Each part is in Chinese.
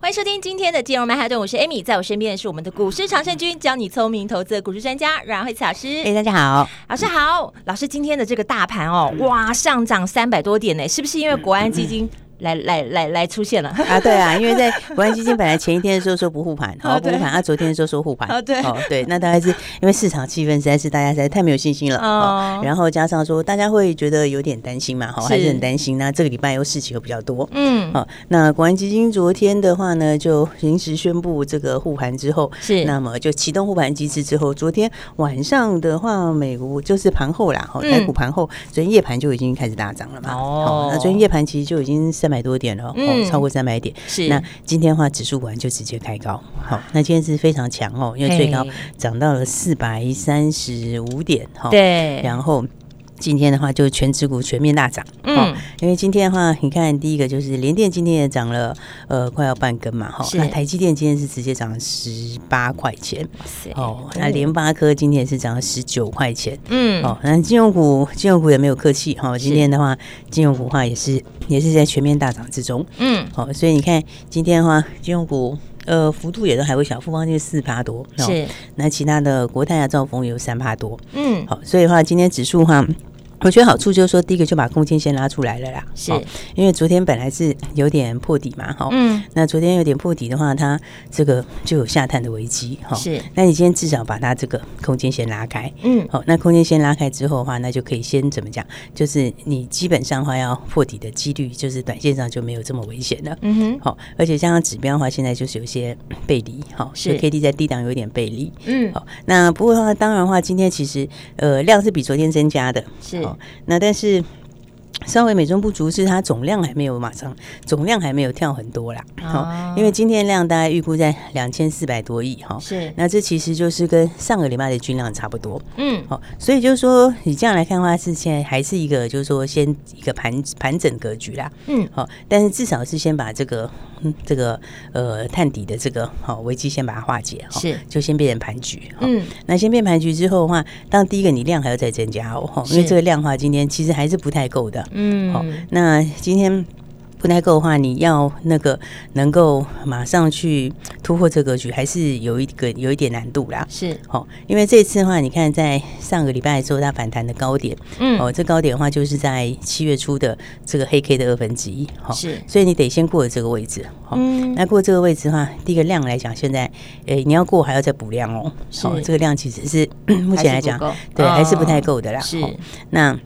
欢迎收听今天的金融曼哈顿，我是 Amy，在我身边的是我们的股市常胜军，教你聪明投资的股市专家阮慧慈老师。哎，大家好，老师好，老师今天的这个大盘哦，哇，上涨三百多点呢，是不是因为国安基金？来来来来出现了。啊！对啊，因为在 国安基金本来前一天的时候说不护盘，好不护盘，啊，昨天的时候说护盘，对。哦对，那大概是因为市场气氛实在是大家实在太没有信心了哦，然后加上说大家会觉得有点担心嘛，好还是很担心。那这个礼拜又事情又比较多，嗯，好，那国安基金昨天的话呢，就临时宣布这个护盘之后，是。那么就启动护盘机制之后，昨天晚上的话，美国就是盘后啦，哈，台股盘后，昨天夜盘就已经开始大涨了嘛，哦，那昨天夜盘其实就已经三百多点了。超过三百点，是。那今天的话，指数完就直接开高，好，那今天是非常强哦，因为最高涨到了四百三十五点，哈，对，然后。今天的话，就是权值股全面大涨，嗯，因为今天的话，你看第一个就是联电今天也涨了，呃，快要半根嘛，哈，那台积电今天是直接涨了十八块钱，哦，那联发科今天也是涨了十九块钱，嗯，哦，那金融股金融股也没有客气，哈，今天的话，金融股的话也是也是在全面大涨之中，嗯，好，所以你看今天的话，金融股呃幅度也都还会小，富邦就是四趴多，是，那其他的国泰啊、兆丰有三趴多，嗯，好，所以的话今天指数的话。我觉得好处就是说，第一个就把空间先拉出来了啦，是，因为昨天本来是有点破底嘛，哈，嗯，那昨天有点破底的话，它这个就有下探的危机，哈，是，那你今天至少把它这个空间先拉开，嗯，好，那空间先拉开之后的话，那就可以先怎么讲，就是你基本上话要破底的几率，就是短线上就没有这么危险了，嗯哼，好，而且像指标的话，现在就是有些背离，哈，是。K D 在低档有点背离，嗯，好，那不过的话，当然的话，今天其实呃量是比昨天增加的，是。那但是稍微美中不足是它总量还没有马上总量还没有跳很多啦，好，因为今天量大概预估在两千四百多亿哈，是，那这其实就是跟上个礼拜的均量差不多，嗯，好，所以就是说你这样来看的话，是现在还是一个就是说先一个盘盘整格局啦，嗯，好，但是至少是先把这个。嗯，这个呃探底的这个好危机先把它化解哈，是。就先变成盘局。嗯，那先变盘局之后的话，当第一个你量还要再增加哦，因为这个量的话今天其实还是不太够的。嗯，好，那今天。不太够的话，你要那个能够马上去突破这个格局，还是有一个有一点难度啦。是，好，因为这次的话，你看在上个礼拜的时候，它反弹的高点，嗯，哦，这高点的话就是在七月初的这个黑 K 的二分之一，好，是，所以你得先过了这个位置，好，那过这个位置的话，第一个量来讲，现在，诶，你要过还要再补量哦，好，这个量其实是 目前来讲，对，还是不太够的啦。是，那。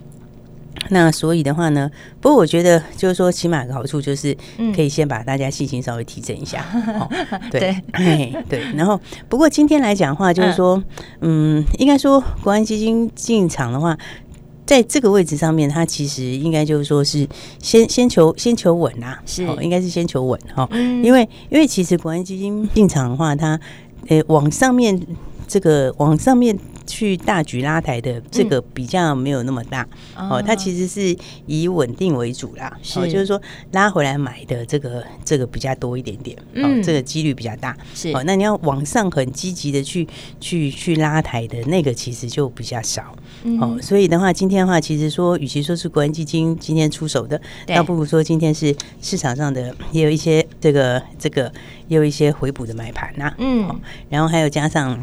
那所以的话呢，不过我觉得就是说，起码的好处就是可以先把大家信心稍微提振一下。哦、对对，对。然后，不过今天来讲的话，就是说，嗯，应该说国安基金进场的话，在这个位置上面，它其实应该就是说是先先求先求稳呐，是，应该是先求稳哈。因为因为其实国安基金进场的话，它呃往上面这个往上面。去大举拉抬的这个比较没有那么大，嗯、哦，它其实是以稳定为主啦，是。哦，就是说拉回来买的这个这个比较多一点点，嗯、哦，这个几率比较大，是。哦，那你要往上很积极的去去去拉抬的那个其实就比较少，嗯、哦，所以的话，今天的话，其实说与其说是国安基金今天出手的，倒不如说今天是市场上的也有一些这个这个也有一些回补的买盘呐，嗯、哦，然后还有加上。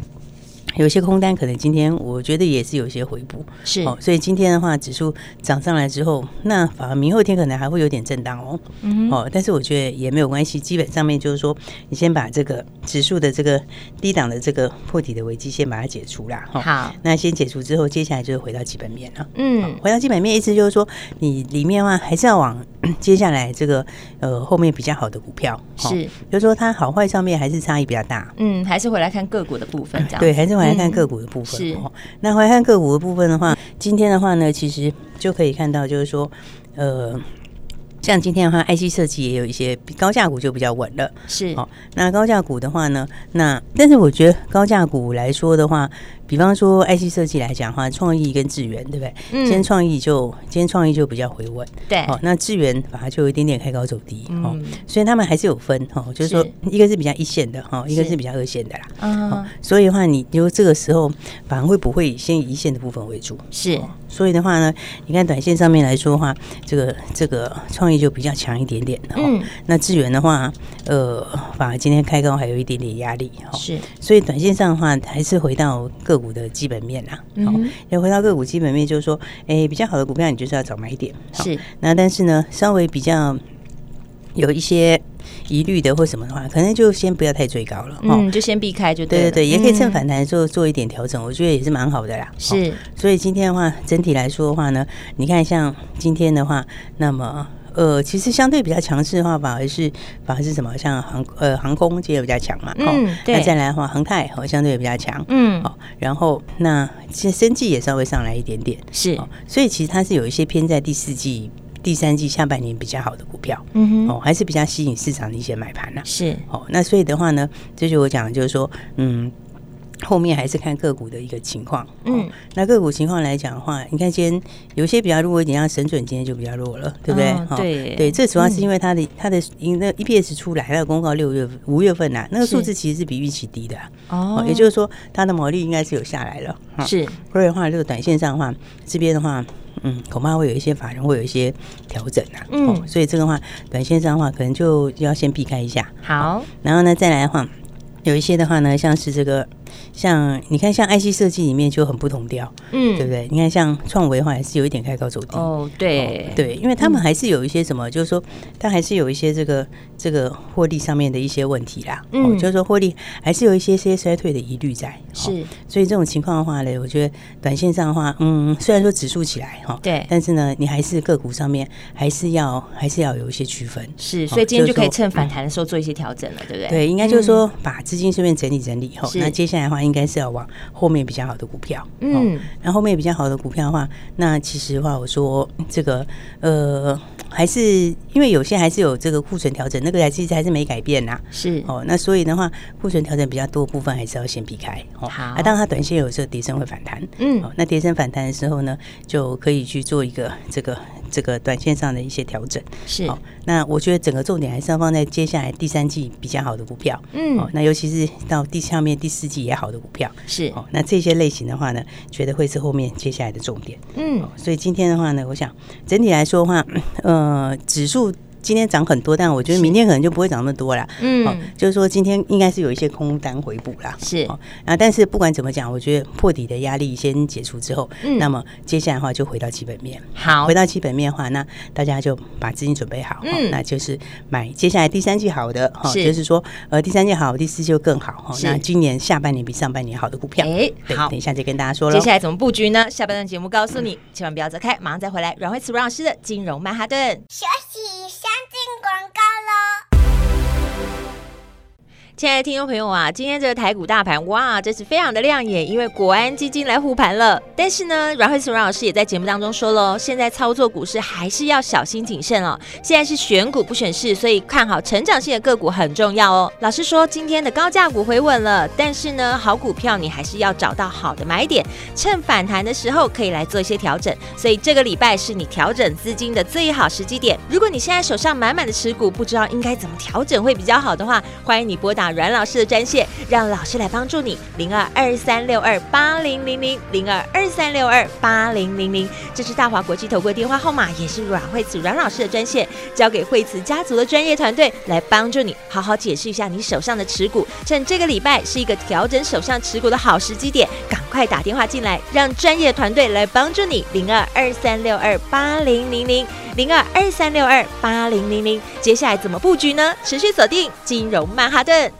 有些空单可能今天我觉得也是有些回补，是。哦，所以今天的话指数涨上来之后，那反而明后天可能还会有点震荡哦，嗯，哦，但是我觉得也没有关系，基本上面就是说，你先把这个指数的这个低档的这个破底的危机先把它解除啦，好，那先解除之后，接下来就是回到基本面了，嗯，回到基本面意思就是说，你里面的话还是要往 接下来这个呃后面比较好的股票，是，就是说它好坏上面还是差异比较大，嗯，还是回来看个股的部分这样，对，还是。来看个股的部分，是那回看个股的部分的话，今天的话呢，其实就可以看到，就是说，呃，像今天的话，IC 设计也有一些高价股就比较稳了。是，哦，那高价股的话呢，那但是我觉得高价股来说的话。比方说，IC 设计来讲的话，创意跟智源，对不对？嗯。今天创意就今天创意就比较回稳，对。哦，那智源反而就有一点点开高走低，哦。所以他们还是有分，哦，就是说一个是比较一线的，哈，一个是比较二线的啦。嗯。所以的话，你就这个时候反而会不会先以一线的部分为主？是。所以的话呢，你看短线上面来说的话，这个这个创意就比较强一点点，嗯。那智源的话，呃，反而今天开高还有一点点压力，哈。是。所以短线上的话，还是回到个。股的基本面啊，好，要回到个股基本面，就是说，哎、欸，比较好的股票，你就是要找买点，是。那但是呢，稍微比较有一些疑虑的或什么的话，可能就先不要太追高了，嗯，就先避开就对，对对对，也可以趁反弹做做一点调整，我觉得也是蛮好的啦。是，所以今天的话，整体来说的话呢，你看像今天的话，那么。呃，其实相对比较强势的话，反而是反而是什么？像航呃航空其实也比较强嘛，嗯，对。那再来的话，航太好相对也比较强，嗯，好。然后那其实生技也稍微上来一点点，是。所以其实它是有一些偏在第四季、第三季下半年比较好的股票，嗯哼，哦，还是比较吸引市场的一些买盘呐，是。哦，那所以的话呢，这就我讲的就是说，嗯。后面还是看个股的一个情况，嗯，那个股情况来讲的话，你看今天有些比较弱一点，像神准今天就比较弱了，对不对？哦、对。对，这主要是因为它的它的那 EPS 出来，它的公告六月五月份呐、啊，那个数字其实是比预期低的、啊，哦，也就是说它的毛利应该是有下来了，是。不然的话，这个短线上的话，这边的话，嗯，恐怕会有一些法人会有一些调整啊，嗯，所以这个话，短线上的话，可能就要先避开一下，好，然后呢，再来的话。有一些的话呢，像是这个，像你看，像 IC 设计里面就很不同调，嗯，对不对？你看像创维的话，还是有一点开高走低，哦，对，哦、对，因为他们还是有一些什么，嗯、就是说，他还是有一些这个这个获利上面的一些问题啦，嗯，哦、就是说获利还是有一些些衰退的疑虑在，是、哦，所以这种情况的话呢，我觉得短线上的话，嗯，虽然说指数起来哈，对、哦，但是呢，你还是个股上面还是要还是要有一些区分，是，所以今天就可以趁反弹的时候做一些调整了，对不对？对，应该就是说把。资金顺便整理整理以后，那接下来的话，应该是要往后面比较好的股票。嗯，然后后面比较好的股票的话，那其实的话，我说这个呃。还是因为有些还是有这个库存调整，那个还是还是没改变呐。是哦，那所以的话，库存调整比较多部分还是要先避开。哦好，啊，当然它短线有时候跌升会反弹。嗯，那跌升反弹的时候呢，就可以去做一个这个这个短线上的一些调整。是，那我觉得整个重点还是要放在接下来第三季比较好的股票。嗯，哦，那尤其是到第下面第四季也好的股票。是，哦，那这些类型的话呢，觉得会是后面接下来的重点。嗯，所以今天的话呢，我想整体来说的话，嗯。呃，指数。今天涨很多，但我觉得明天可能就不会涨那么多了。嗯，哦，就是说今天应该是有一些空单回补啦。是，哦，啊，但是不管怎么讲，我觉得破底的压力先解除之后，嗯，那么接下来的话就回到基本面。好，回到基本面的话，那大家就把资金准备好，嗯，那就是买接下来第三季好的，哈，就是说呃第三季好，第四季就更好，哈。那今年下半年比上半年好的股票，哎，好，等一下就跟大家说了。接下来怎么布局呢？下半段节目告诉你，千万不要走开，马上再回来。阮慧慈阮老师的金融曼哈顿，休息亲爱的听众朋友啊，今天这个台股大盘哇，真是非常的亮眼，因为国安基金来护盘了。但是呢，阮慧慈阮老师也在节目当中说了，现在操作股市还是要小心谨慎哦。现在是选股不选市，所以看好成长性的个股很重要哦。老师说，今天的高价股回稳了，但是呢，好股票你还是要找到好的买点，趁反弹的时候可以来做一些调整。所以这个礼拜是你调整资金的最好时机点。如果你现在手上满满的持股，不知道应该怎么调整会比较好的话，欢迎你拨打。阮老师的专线，让老师来帮助你，零二二三六二八零零零零二二三六二八零零零，这是大华国际投顾电话号码，也是阮惠慈阮老师的专线，交给惠慈家族的专业团队来帮助你，好好解释一下你手上的持股，趁这个礼拜是一个调整手上持股的好时机点，赶快打电话进来，让专业团队来帮助你，零二二三六二八零零零零二二三六二八零零零，接下来怎么布局呢？持续锁定金融曼哈顿。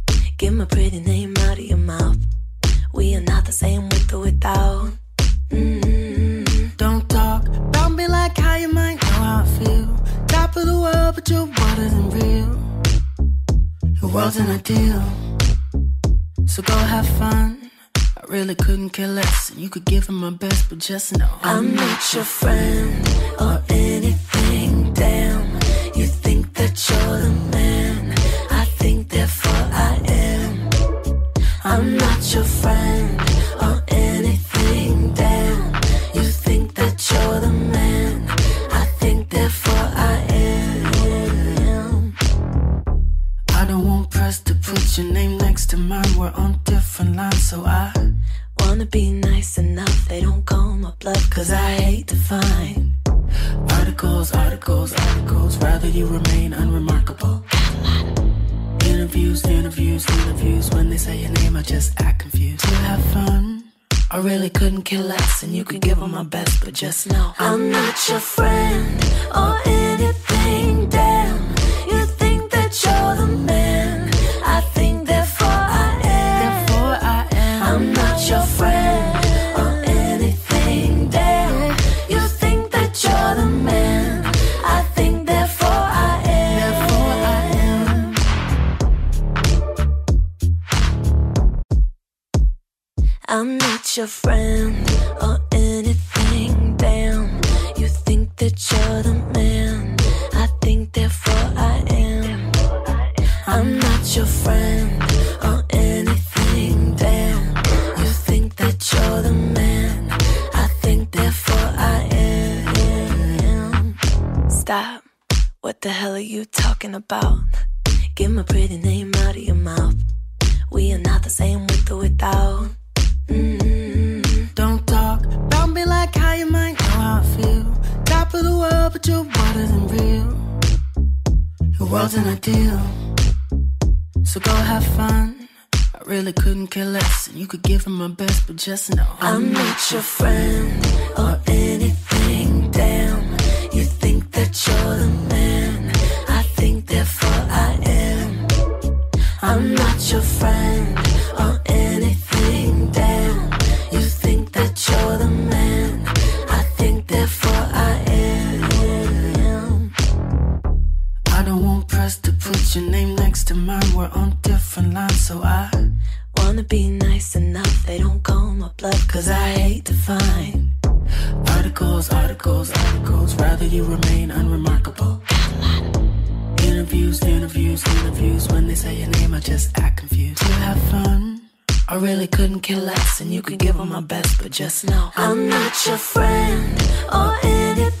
Get my pretty name out of your mouth. We are not the same with or without. Mm-hmm. Don't talk about me like how you might know how I feel. Top of the world, but you're water than real. Your world's an ideal. So go have fun. I really couldn't care less. And you could give him my best, but just know I'm not your friend or anything. I'm not your friend or anything. Damn, you think that you're the man. I think therefore I am. I don't want press to put your name next to mine. We're on different lines, so I wanna be nice enough. They don't call my bluff, cause I hate to find articles, articles, articles. Rather you remain unremarkable. Interviews, interviews, interviews. When they say your name, I just act confused. To have fun. I really couldn't care less, and you could give them my best, but just know I'm not your friend or anything. Your friend or anything. Damn, you think that you're the man. I think therefore I am. I'm not your friend. or anything. Damn, you think that you're the man. I think therefore I am. Stop. What the hell are you talking about? Get my pretty name out of your mouth. We are not the same with or without. World's an ideal. So go have fun. I really couldn't care less, and you could give him my best, but just know I'm, not your friend or anything. Damn you think that you're the man. I think therefore I am. I'm not your friend cause I hate to find Articles, articles, articles, rather you remain unremarkable. Interviews, interviews, interviews, when they say your name, I just act confused. To have fun, I really couldn't care less, and you could give them my best, but just know I'm not your friend or anything,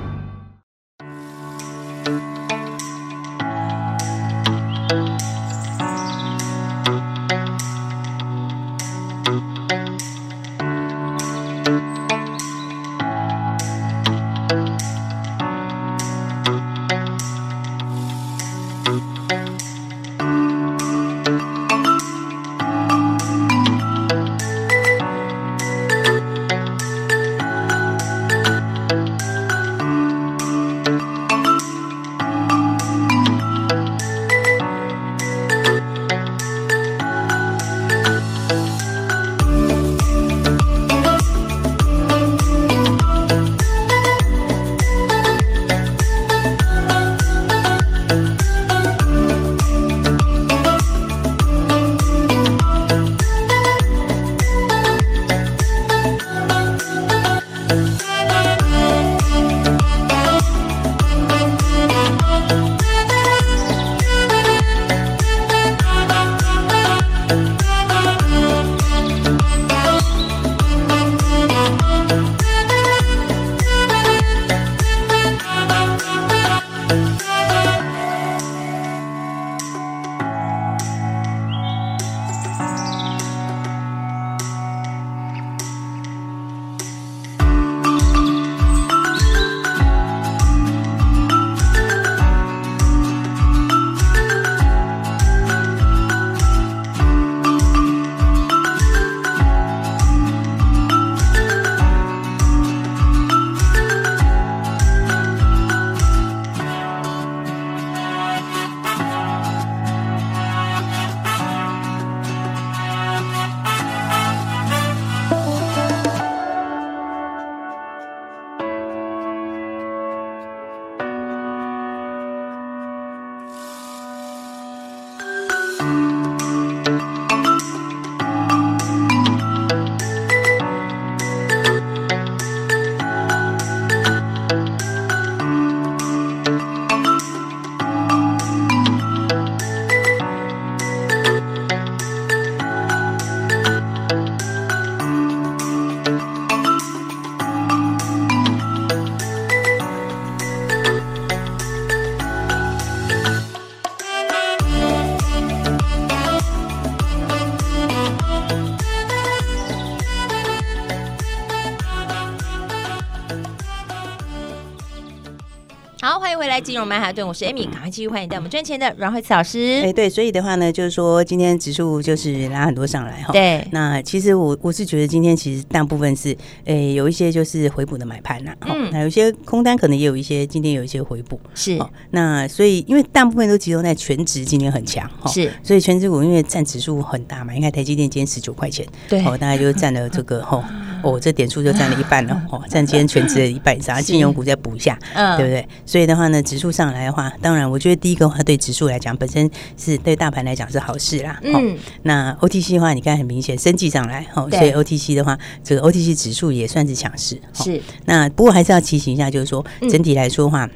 融曼哈顿，我是 Amy，赶快继续欢迎带我们赚钱的阮慧慈老师。哎、欸，对，所以的话呢，就是说今天指数就是拉很多上来哈。对，那其实我我是觉得今天其实大部分是，哎、欸，有一些就是回补的买盘呐，嗯，那有一些空单可能也有一些今天有一些回补，是。那所以因为大部分都集中在全职，今天很强哈，是。所以全职股因为占指数很大嘛，你看台积电今天十九块钱，对，哦，大概就占了这个哈。哦，这点数就占了一半了，哦，占今天全值的一半以上，金融股再补一下，嗯，对不对？所以的话呢，指数上来的话，当然，我觉得第一个话对指数来讲，本身是对大盘来讲是好事啦。嗯，那 OTC 的话，你看很明显，升绩上来，哦，所以 OTC 的话，这个 OTC 指数也算是强势。是，那不过还是要提醒一下，就是说整体来说的话。嗯，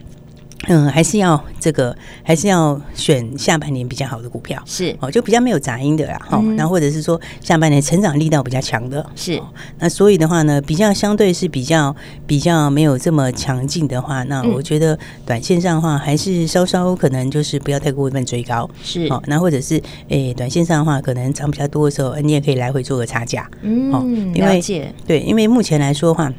还是要这个，还是要选下半年比较好的股票，是哦，就比较没有杂音的啦，哈、嗯。那或者是说下半年成长力道比较强的，是。那所以的话呢，比较相对是比较比较没有这么强劲的话，那我觉得短线上的话，还是稍稍可能就是不要太过分追高，是。哦，那或者是诶、欸，短线上的话，可能涨比较多的时候，你也可以来回做个差价，嗯，哦，因为对，因为目前来说的话。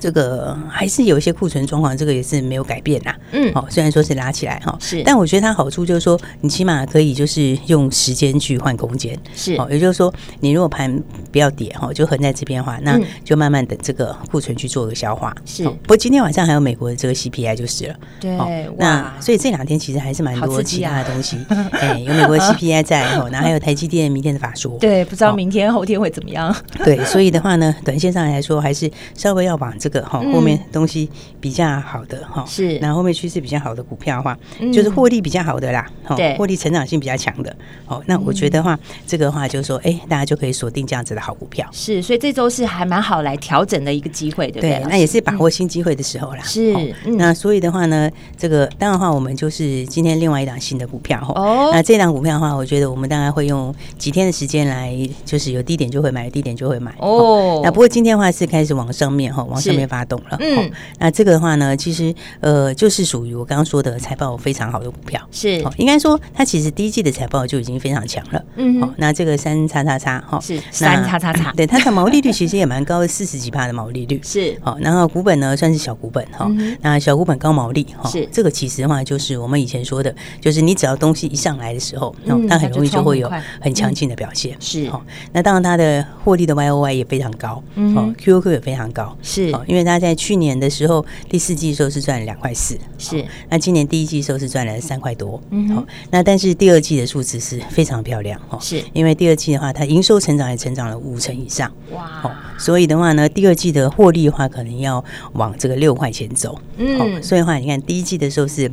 这个还是有一些库存状况，这个也是没有改变啦。嗯，好，虽然说是拉起来哈，是，但我觉得它好处就是说，你起码可以就是用时间去换空间，是，哦，也就是说，你如果盘不要跌哈，就横在这边的话，那就慢慢等这个库存去做个消化。是，不过今天晚上还有美国的这个 CPI 就是了。对，那所以这两天其实还是蛮多其他的东西。哎，有美国的 CPI 在，然后还有台积电明天的法说。对，不知道明天后天会怎么样。对，所以的话呢，短线上来说，还是稍微要往这。这个哈后面东西比较好的哈，是那后面趋势比较好的股票的话，就是获利比较好的啦，对，获利成长性比较强的。哦，那我觉得话这个话就是说，哎，大家就可以锁定这样子的好股票。是，所以这周是还蛮好来调整的一个机会，对不对？那也是把握新机会的时候啦。是，那所以的话呢，这个当然的话，我们就是今天另外一档新的股票哦。那这档股票的话，我觉得我们大概会用几天的时间来，就是有低点就会买，低点就会买哦。那不过今天的话是开始往上面哈，往上面发动了。嗯，那这个的话呢，其实呃，就是属于我刚刚说的财报非常好的股票。是，应该说它其实第一季的财报就已经非常强了。嗯，好，那这个三叉叉叉哈，是三叉叉叉，对，它的毛利率其实也蛮高的，四十几帕的毛利率。是，好，然后股本呢算是小股本哈，那小股本高毛利哈，是。这个其实的话就是我们以前说的，就是你只要东西一上来的时候，那它很容易就会有很强劲的表现。是，好，那当然它的获利的 Y O Y 也非常高，嗯，Q O Q 也非常高。是，因为它在去年的时候第四季的时候是赚两块四，是，那今年第一季的时候是赚了三块多，嗯，好，那但是第二季的数字是非常漂亮哈，是。因为第二季的话，它营收成长也成长了五成以上，哇，好，所以的话呢，第二季的获利的话，可能要往这个六块钱走，嗯，所以的话，你看第一季的时候是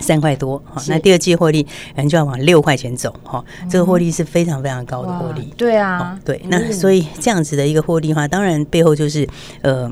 三块多，好，那第二季获利可能就要往六块钱走，哈，这个获利是非常非常高的获利，对啊，对，那所以这样子的一个获利的话，当然背后就是呃。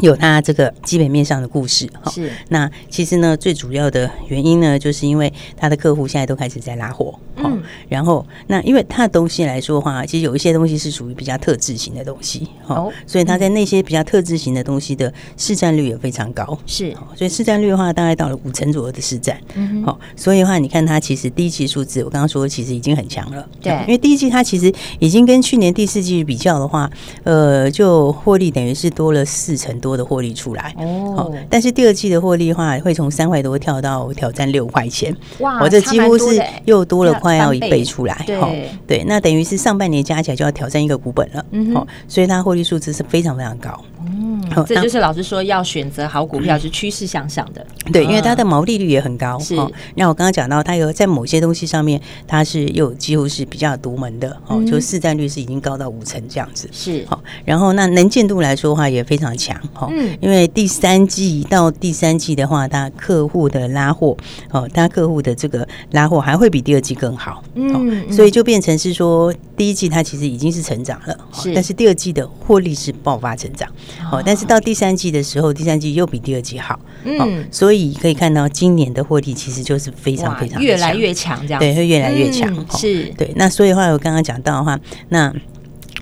有它这个基本面上的故事哈，是。那其实呢，最主要的原因呢，就是因为它的客户现在都开始在拉货，嗯，然后那因为它的东西来说的话，其实有一些东西是属于比较特质型的东西，哦，所以它在那些比较特质型的东西的市占率也非常高，是，所以市占率的话，大概到了五成左右的市占，嗯，好，所以的话，你看它其实第一期数字，我刚刚说其实已经很强了，对，因为第一季它其实已经跟去年第四季比较的话，呃，就获利等于是多了四成多。多的获利出来。哦，但是第二季的获利的话，会从三块多跳到挑战六块钱，哇，我这几乎是又多了快要一倍出来，对对，那等于是上半年加起来就要挑战一个股本了，嗯，所以它获利数字是非常非常高。嗯，这就是老师说要选择好股票是趋势向上的，对，因为它的毛利率也很高。是，那我刚刚讲到，它有在某些东西上面，它是又几乎是比较独门的哦，就市占率是已经高到五成这样子。是，好，然后那能见度来说的话也非常强哈，因为第三季到第三季的话，它客户的拉货哦，它客户的这个拉货还会比第二季更好。嗯，所以就变成是说，第一季它其实已经是成长了，是，但是第二季的获利是爆发成长。哦，但是到第三季的时候，第三季又比第二季好，嗯，所以可以看到今年的获利其实就是非常非常越来越强，这样对，会越来越强，是对。那所以的话，我刚刚讲到的话，那。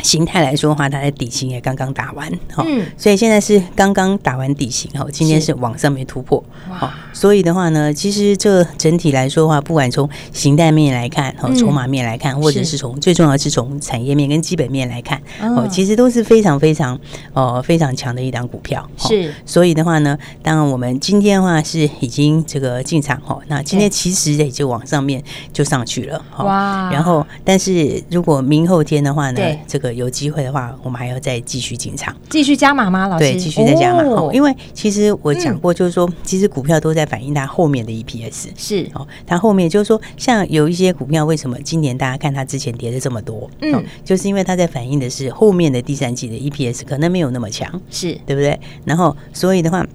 形态来说的话，它的底型也刚刚打完，好，所以现在是刚刚打完底型，哈，今天是往上面突破，好，所以的话呢，其实这整体来说的话，不管从形态面来看，哈，筹码面来看，或者是从最重要是从产业面跟基本面来看，哦，其实都是非常非常哦非常强的一档股票，是，所以的话呢，当然我们今天的话是已经这个进场，哈，那今天其实也就往上面就上去了，哇，然后但是如果明后天的话呢，这个有机会的话，我们还要再继续进场，继续加码吗？老师，对，继续再加码。哦，因为其实我讲过，就是说，其实股票都在反映它后面的 EPS。是哦，它后面就是说，像有一些股票，为什么今年大家看它之前跌了这么多？嗯，就是因为它在反映的是后面的第三季的 EPS 可能没有那么强，是对不对？然后，所以的话。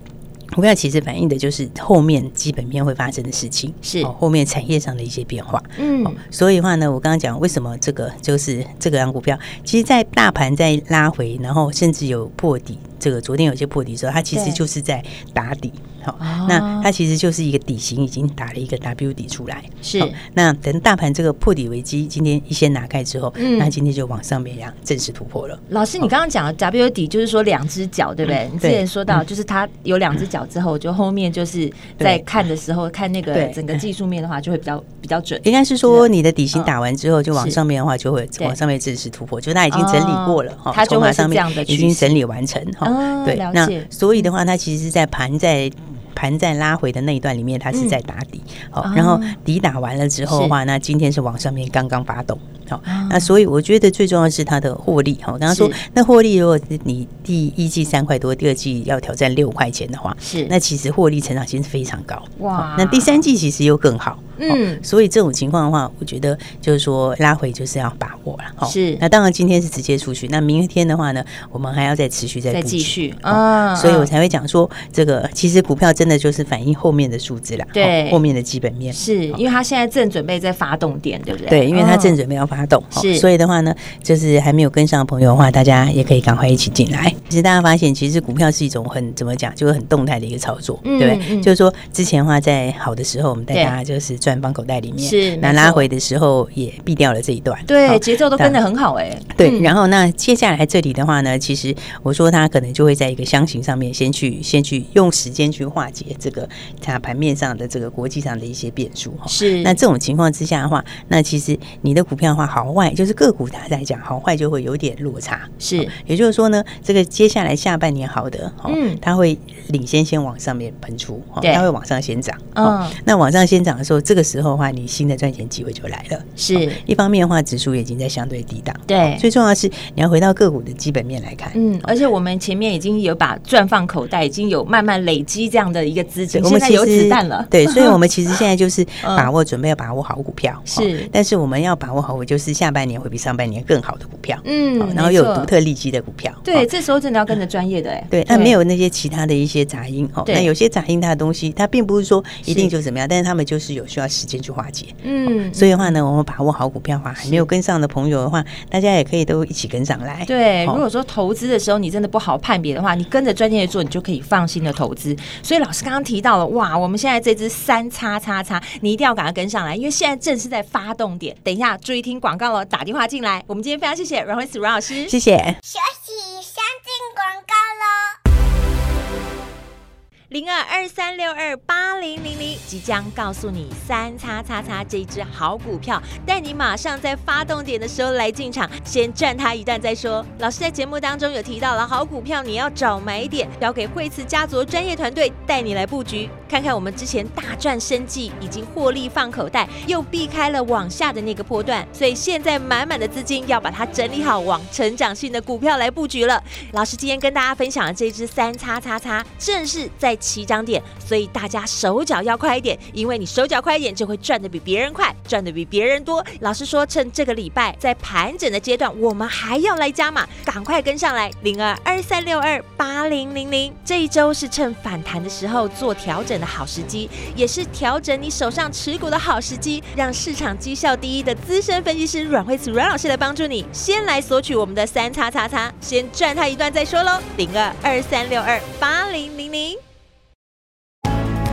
股票其实反映的就是后面基本面会发生的事情，是后面产业上的一些变化。嗯，所以的话呢，我刚刚讲为什么这个就是这个样股票，其实，在大盘在拉回，然后甚至有破底。这个昨天有些破底的时候，它其实就是在打底，好，那它其实就是一个底型已经打了一个 W 底出来，是。那等大盘这个破底危机今天一先拿开之后，嗯那今天就往上面一样正式突破了。老师，你刚刚讲的 W 底就是说两只脚，对不对？你之前说到就是它有两只脚之后，就后面就是在看的时候看那个整个技术面的话，就会比较比较准。应该是说你的底型打完之后，就往上面的话就会往上面正式突破，就它已经整理过了哈，它就会这样的已经整理完成哈。哦，对，那所以的话，它其实是在盘在盘在拉回的那一段里面，它是在打底，好，然后底打完了之后的话，那今天是往上面刚刚发动。好，那所以我觉得最重要的是它的获利。好，哦刚刚说那获利，如果是你第一季三块多，第二季要挑战六块钱的话，是那其实获利成长性是非常高。哇，那第三季其实又更好。嗯，所以这种情况的话，我觉得就是说拉回就是要把握了。是，那当然今天是直接出去，那明天的话呢，我们还要再持续再再继续。啊，所以我才会讲说这个其实股票真的就是反映后面的数字啦，对，后面的基本面，是因为它现在正准备在发动点，对不对？对，因为它正准备要发动，是，所以的话呢，就是还没有跟上的朋友的话，大家也可以赶快一起进来。其实大家发现，其实股票是一种很怎么讲，就是很动态的一个操作，对不对？就是说之前的话在好的时候，我们带大家就是赚放口袋里面，是那拉回的时候也避掉了这一段，对，节奏都跟得很好哎。对，然后那接下来这里的话呢，其实我说它可能就会在一个箱型上面先去先去用时间去化解这个它盘面上的这个国际上的一些变数哈。是那这种情况之下的话，那其实你的股票的话好坏就是个股它在讲好坏就会有点落差。是，也就是说呢，这个接下来下半年好的，嗯，它会领先先往上面喷出，对，它会往上先涨。嗯，那往上先涨的时候，这个时候的话，你新的赚钱机会就来了。是一方面的话，指数已经在相对低档。对，最重要的是你要回到个股的基本面来看。嗯，而且我们前面已经有把赚放口袋，已经有慢慢累积这样的一个资金，我们现在有子弹了。对，所以我们其实现在就是把握，准备要把握好股票。是，但是我们要把握好，我就是下半年会比上半年更好的股票。嗯，然后又有独特利基的股票。对，这时候真的要跟着专业的哎。对，那没有那些其他的一些杂音哦。那有些杂音它的东西，它并不是说一定就怎么样，但是他们就是有需要时间去化解。嗯，所以的话呢，我们把握好股票的话，还没有跟上的朋友的话，大家也可以都一起跟上来。对，如果说投资的时候你真的不好判别的话，你跟着专业做，你就可以放心的投资。所以老师刚刚提到了，哇，我们现在这支三叉叉叉，你一定要赶快跟上来，因为现在正是在发动点。等一下注意听广告了，打电话进来。我们今天非常谢谢阮惠慈阮老师，谢谢。零二二三六二八零零零即将告诉你三叉叉叉这一支好股票，带你马上在发动点的时候来进场，先赚它一段再说。老师在节目当中有提到了好股票，你要找买点，交给惠慈家族专业团队带你来布局。看看我们之前大赚生计已经获利放口袋，又避开了往下的那个波段，所以现在满满的资金要把它整理好，往成长性的股票来布局了。老师今天跟大家分享的这只三叉叉叉，正是在。起涨点，所以大家手脚要快一点，因为你手脚快一点，就会赚得比别人快，赚得比别人多。老师说，趁这个礼拜在盘整的阶段，我们还要来加码，赶快跟上来，零二二三六二八零零零。这一周是趁反弹的时候做调整的好时机，也是调整你手上持股的好时机，让市场绩效第一的资深分析师阮惠慈阮老师来帮助你，先来索取我们的三叉叉叉，先赚他一段再说喽，零二二三六二八零零零。